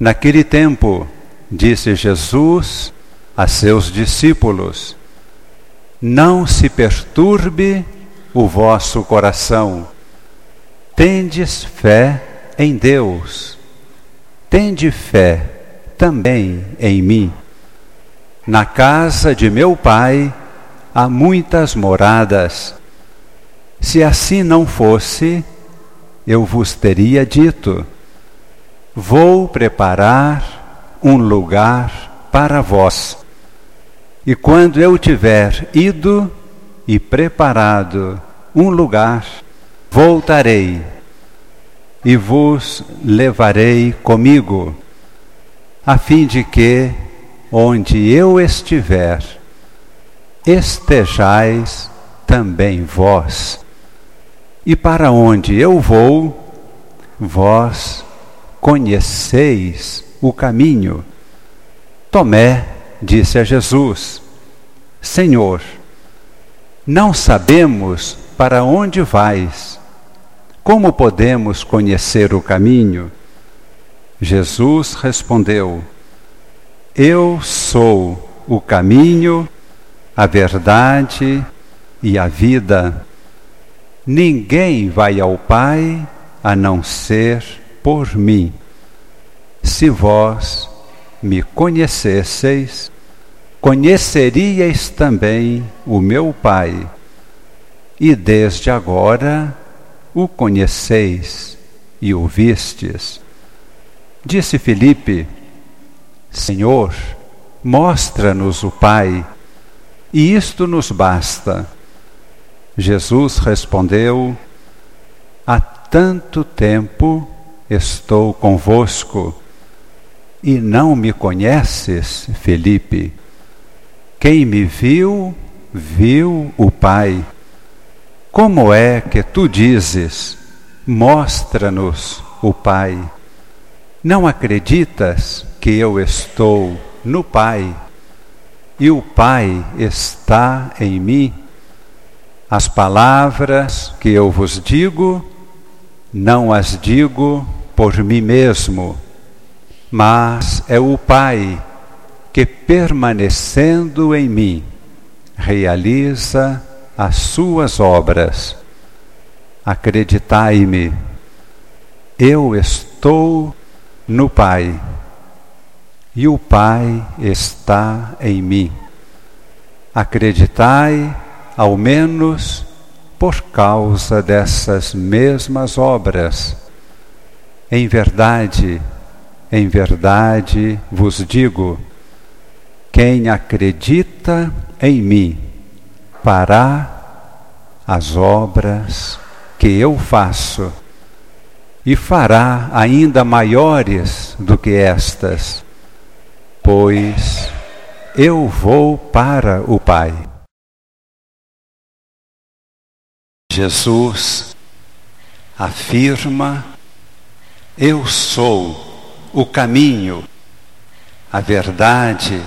Naquele tempo, disse Jesus a seus discípulos: Não se perturbe o vosso coração. Tendes fé em Deus. Tende fé também em mim. Na casa de meu Pai há muitas moradas. Se assim não fosse, eu vos teria dito: Vou preparar um lugar para vós. E quando eu tiver ido e preparado um lugar, voltarei e vos levarei comigo, a fim de que, onde eu estiver, estejais também vós. E para onde eu vou, vós conheceis o caminho. Tomé disse a Jesus: Senhor, não sabemos para onde vais. Como podemos conhecer o caminho? Jesus respondeu: Eu sou o caminho, a verdade e a vida. Ninguém vai ao Pai a não ser por mim. Se vós me conhecesseis, conheceríeis também o meu Pai, e desde agora o conheceis e o vistes. Disse Filipe: Senhor, mostra-nos o Pai, e isto nos basta. Jesus respondeu: Há tanto tempo estou convosco e não me conheces, Felipe? Quem me viu, viu o Pai. Como é que tu dizes, mostra-nos o Pai? Não acreditas que eu estou no Pai e o Pai está em mim? As palavras que eu vos digo, não as digo por mim mesmo mas é o Pai que, permanecendo em mim, realiza as suas obras. Acreditai-me, eu estou no Pai e o Pai está em mim. Acreditai, ao menos, por causa dessas mesmas obras. Em verdade, em verdade vos digo: quem acredita em mim fará as obras que eu faço e fará ainda maiores do que estas, pois eu vou para o Pai. Jesus afirma: Eu sou o caminho, a verdade,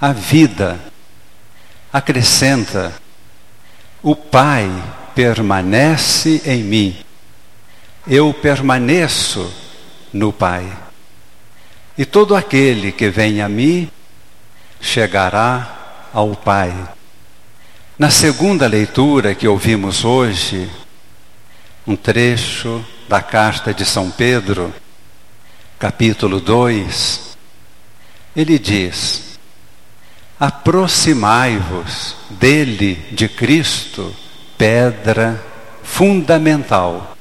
a vida. Acrescenta: o Pai permanece em mim, eu permaneço no Pai. E todo aquele que vem a mim chegará ao Pai. Na segunda leitura que ouvimos hoje, um trecho da carta de São Pedro, capítulo 2, ele diz: Aproximai-vos dele, de Cristo, pedra fundamental,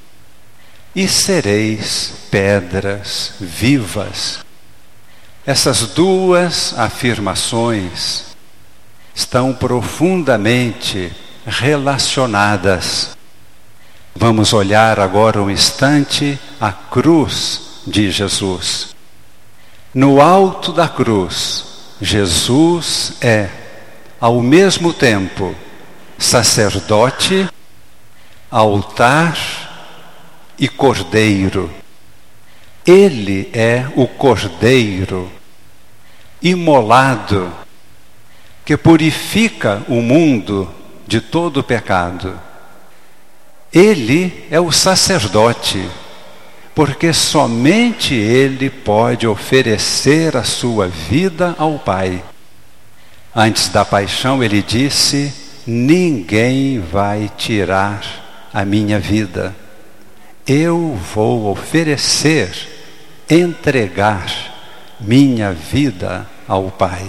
e sereis pedras vivas. Essas duas afirmações estão profundamente relacionadas. Vamos olhar agora um instante a cruz de Jesus. No alto da cruz, Jesus é, ao mesmo tempo, sacerdote, altar e cordeiro. Ele é o cordeiro imolado que purifica o mundo de todo pecado. Ele é o sacerdote porque somente Ele pode oferecer a sua vida ao Pai. Antes da paixão, ele disse: Ninguém vai tirar a minha vida. Eu vou oferecer, entregar minha vida ao Pai.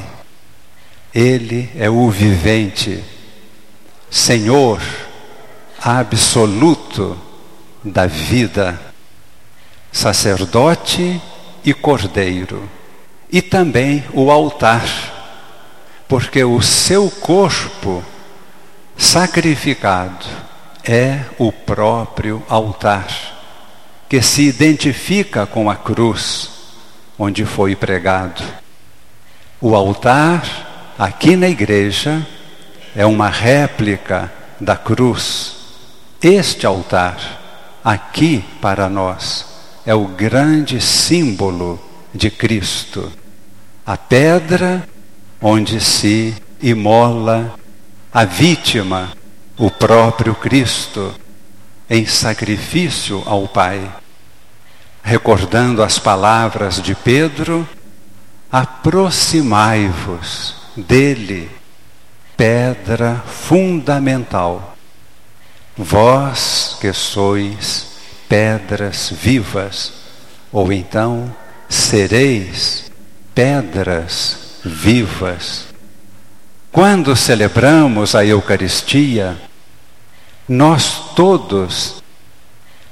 Ele é o vivente, Senhor absoluto da vida, sacerdote e cordeiro, e também o altar, porque o seu corpo sacrificado é o próprio altar, que se identifica com a cruz onde foi pregado. O altar, aqui na igreja, é uma réplica da cruz. Este altar, aqui para nós, é o grande símbolo de Cristo. A pedra onde se imola a vítima, o próprio Cristo, em sacrifício ao Pai. Recordando as palavras de Pedro, aproximai-vos dele, pedra fundamental. Vós que sois pedras vivas, ou então sereis pedras vivas. Quando celebramos a Eucaristia, nós todos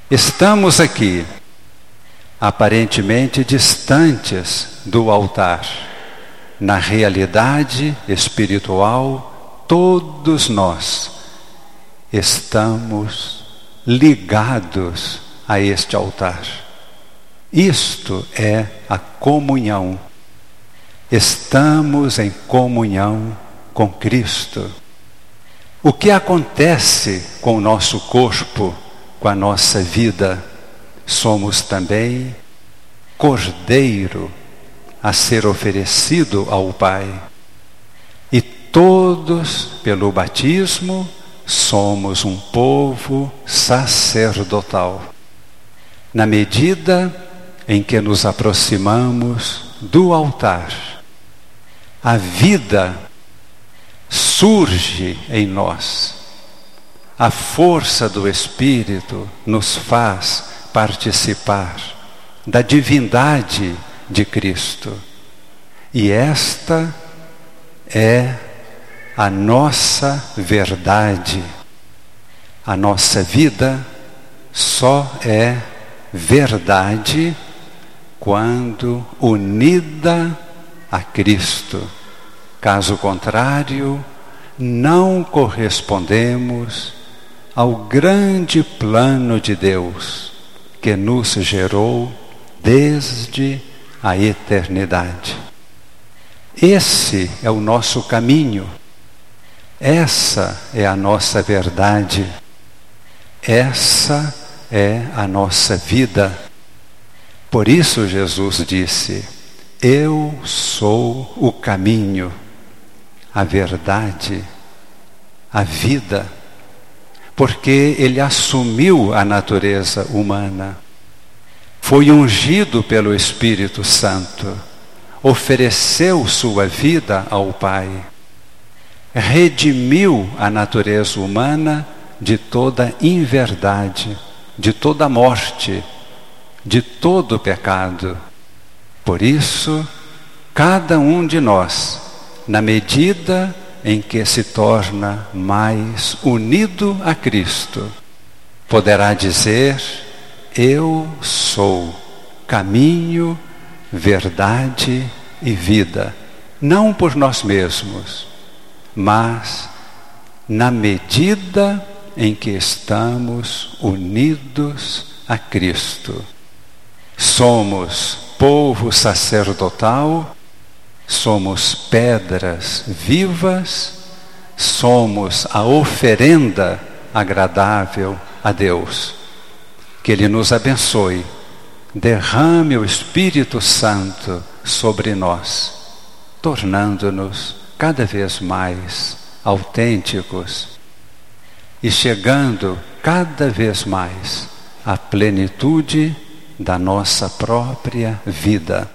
estamos aqui, aparentemente distantes do altar. Na realidade espiritual, todos nós estamos ligados a este altar. Isto é a comunhão. Estamos em comunhão com Cristo. O que acontece com o nosso corpo, com a nossa vida? Somos também cordeiro a ser oferecido ao Pai. E todos, pelo batismo, somos um povo sacerdotal. Na medida em que nos aproximamos do altar, a vida surge em nós. A força do Espírito nos faz participar da divindade de Cristo. E esta é a nossa verdade. A nossa vida só é verdade quando unida a Cristo. Caso contrário, não correspondemos ao grande plano de Deus que nos gerou desde a eternidade. Esse é o nosso caminho, essa é a nossa verdade, essa é a nossa vida. Por isso Jesus disse: Eu sou o caminho a verdade, a vida, porque ele assumiu a natureza humana, foi ungido pelo Espírito Santo, ofereceu sua vida ao Pai, redimiu a natureza humana de toda inverdade, de toda morte, de todo pecado. Por isso, cada um de nós na medida em que se torna mais unido a Cristo, poderá dizer: Eu sou caminho, verdade e vida, não por nós mesmos, mas na medida em que estamos unidos a Cristo. Somos povo sacerdotal somos pedras vivas, somos a oferenda agradável a Deus. Que Ele nos abençoe, derrame o Espírito Santo sobre nós, tornando-nos cada vez mais autênticos e chegando cada vez mais à plenitude da nossa própria vida.